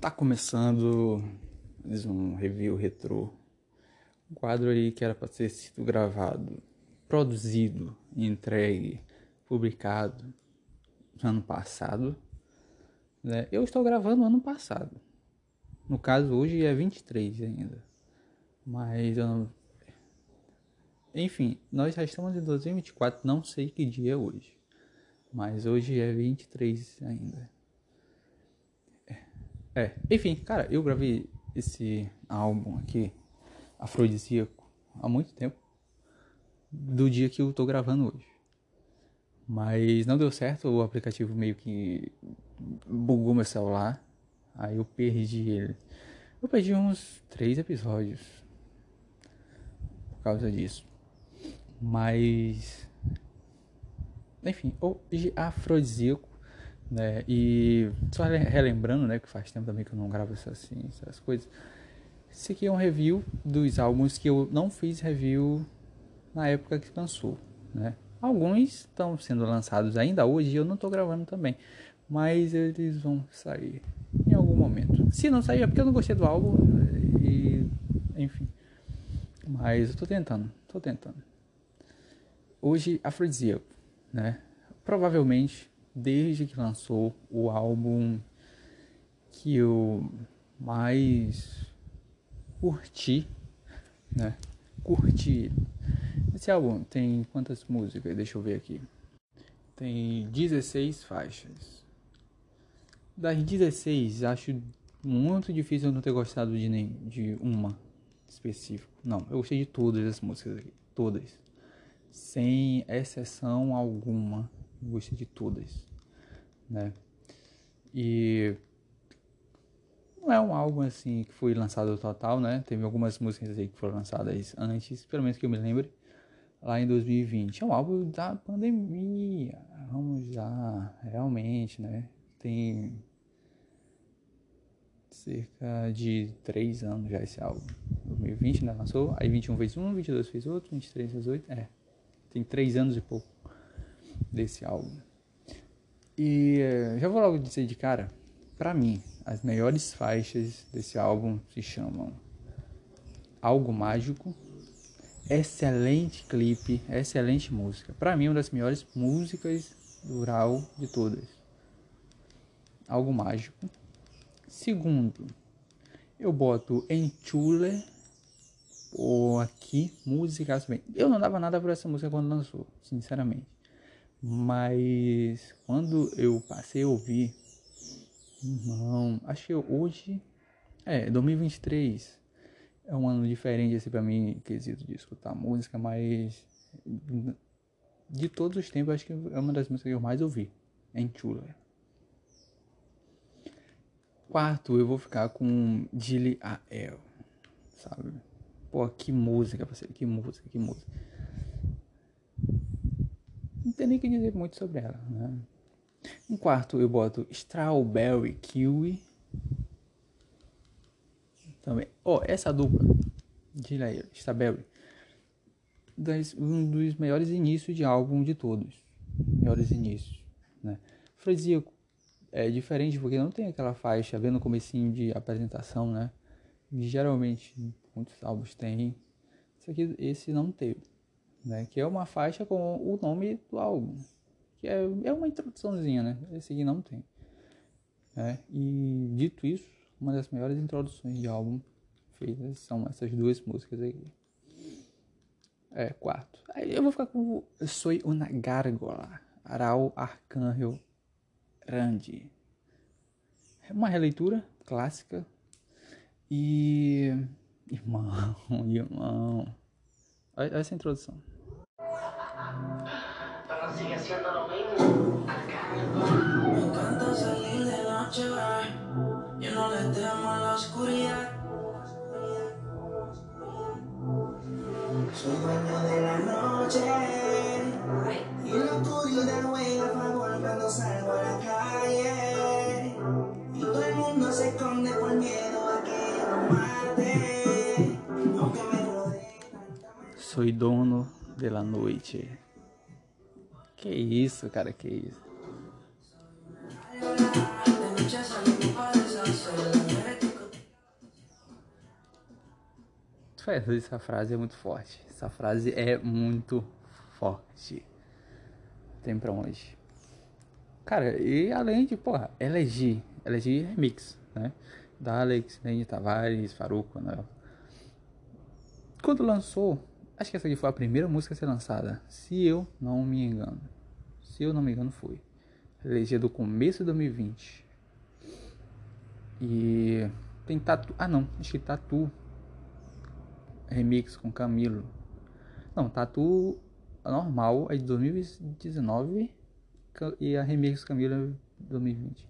Tá começando mais um review retrô. Um quadro aí que era para ter sido gravado, produzido, entregue, publicado ano passado. Né? Eu estou gravando ano passado. No caso, hoje é 23 ainda. Mas eu não... Enfim, nós já estamos em 2024, não sei que dia é hoje. Mas hoje é 23 ainda. É, enfim, cara, eu gravei esse álbum aqui, afrodisíaco, há muito tempo. Do dia que eu tô gravando hoje. Mas não deu certo, o aplicativo meio que bugou meu celular. Aí eu perdi ele. Eu perdi uns três episódios por causa disso. Mas. Enfim, hoje afrodisíaco né? E só relembrando, né, que faz tempo também que eu não gravo essas, assim, essas coisas. Esse aqui é um review dos álbuns que eu não fiz review na época que lançou, né? Alguns estão sendo lançados ainda hoje eu não estou gravando também, mas eles vão sair em algum momento. Se não sair é porque eu não gostei do álbum e enfim. Mas eu estou tentando, estou tentando. Hoje afrodisíaco, né? Provavelmente desde que lançou o álbum que eu mais curti, né? Curti. Esse álbum tem quantas músicas? Deixa eu ver aqui. Tem 16 faixas. Das 16, acho muito difícil eu não ter gostado de, nem, de uma específica. Não, eu gostei de todas as músicas aqui. Todas. Sem exceção alguma gostei de todas, né? E não é um álbum assim que foi lançado total, né? Teve algumas músicas aí que foram lançadas antes, pelo menos que eu me lembre, lá em 2020. É um álbum da pandemia. Vamos lá, realmente, né? Tem cerca de 3 anos já esse álbum. 2020, né? Lançou. Aí 21 fez um, 22 fez outro, 23 fez outro. É. Tem 3 anos e pouco desse álbum. E eh, já vou logo dizer de cara, para mim, as melhores faixas desse álbum se chamam Algo Mágico, excelente clipe, excelente música. Para mim, uma das melhores músicas do Raul de todas. Algo Mágico. Segundo, eu boto Enchule. Pô, aqui, música. Eu não dava nada por essa música quando lançou, sinceramente. Mas quando eu passei a ouvir, irmão, acho que hoje, é, 2023 é um ano diferente assim para mim, quesito de escutar música, mas de todos os tempos acho que é uma das músicas que eu mais ouvi, em Chula. Quarto, eu vou ficar com Dilly Ael, sabe? Pô, que música, parceiro, que música, que música não tem nem que dizer muito sobre ela. Né? Em quarto eu boto Strawberry Kiwi. Também. Oh, essa dupla de Strawberry. um dos melhores inícios de álbum de todos. Melhores inícios. Né? Fredíaco é diferente porque não tem aquela faixa vendo no comecinho de apresentação, né? Geralmente muitos álbuns têm. Esse aqui, esse não teve né? Que é uma faixa com o nome do álbum. Que é, é uma introduçãozinha, né? Esse aqui não tem. Né? E dito isso, uma das melhores introduções de álbum feitas são essas duas músicas aqui. É, quarto. Aí eu vou ficar com Soy una gárgola, Aral Arcângel Randi. É uma releitura clássica. E. Irmão, irmão. Olha essa introdução. Sigue siendo lo mismo. Me encanta salir de noche, Yo no le temo a la oscuridad. Soy dueño de la noche. Y la oscuridad juega a favor cuando salgo a la calle. Y todo el mundo se esconde por miedo a que yo lo mate. Aunque me rodee Soy dono de la noite. Que isso, cara, que isso. Essa frase é muito forte. Essa frase é muito forte. Tem pra onde. Cara, e além de, porra, LG. LG é Remix, né? Da Alex, Nene Tavares, Faruco, né? Quando lançou acho que essa aqui foi a primeira música a ser lançada, se eu não me engano. Se eu não me engano, foi. Eleger do começo de 2020. E tem Tatu. Ah, não, acho que Tatu. Remix com Camilo. Não, Tatu normal é de 2019 e a remix Camila é 2020.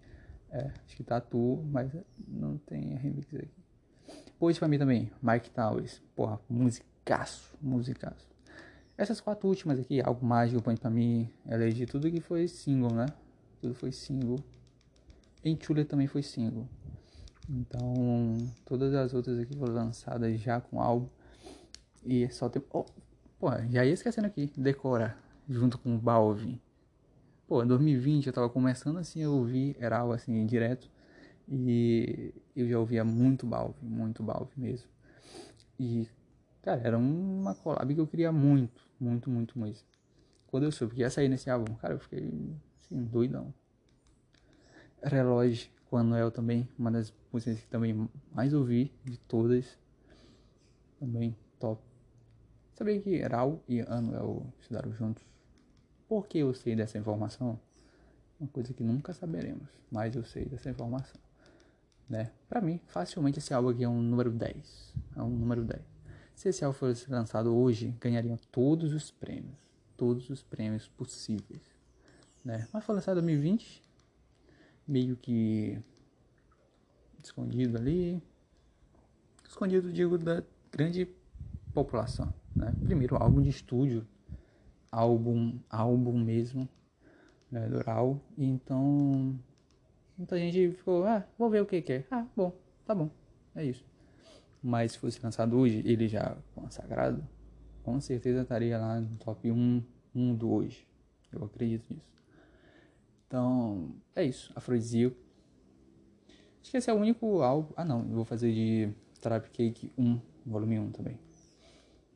É, acho que Tatu, mas não tem a remix aqui. Pois pra mim também, Mike Towers. Porra, musicaço, musicaço. Essas quatro últimas aqui, Algo Mágico, Põe Pra Mim, elegi tudo que foi single, né? Tudo foi single. Enchule também foi single. Então, todas as outras aqui foram lançadas já com álbum. E só tem... Oh, pô, já ia esquecendo aqui. Decora, junto com Balvin. Pô, em 2020 eu tava começando assim a ouvir, era algo assim, direto. E eu já ouvia muito Balve, muito Balve mesmo. E, cara, era uma collab que eu queria muito, muito, muito mesmo. Quando eu soube que ia sair nesse álbum, cara, eu fiquei, assim, doidão. Relógio, com a Noel também, uma das músicas que também mais ouvi de todas. Também top. Sabia que Raul e Anuel estudaram juntos? Por que eu sei dessa informação? Uma coisa que nunca saberemos, mas eu sei dessa informação. Né? Para mim, facilmente esse álbum aqui é um número 10. É um número 10. Se esse álbum fosse lançado hoje, ganhariam todos os prêmios. Todos os prêmios possíveis. Né? Mas foi lançado em 2020, meio que escondido ali. Escondido, digo, da grande população. Né? Primeiro álbum de estúdio álbum, álbum mesmo, né, do Raul. Então, muita gente ficou, ah, vou ver o que que é. Ah, bom, tá bom, é isso. Mas se fosse lançado hoje, ele já consagrado, com certeza estaria lá no top 1, 1 do hoje. Eu acredito nisso. Então, é isso, Afrodisíaco. Acho que esse é o único álbum. Ah, não, eu vou fazer de Trap Cake 1, volume 1 também.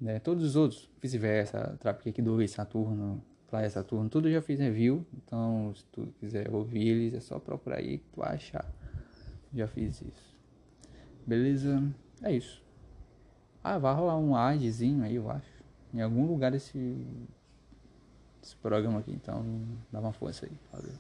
Né? Todos os outros, vice-versa, Trap Cake 2, Saturno, Playa Saturno, tudo já fiz review. Então, se tu quiser ouvir eles, é só procurar aí que tu achar. Já fiz isso. Beleza? É isso. Ah, vai rolar um adzinho aí, eu acho. Em algum lugar desse, desse programa aqui. Então, dá uma força aí. Valeu.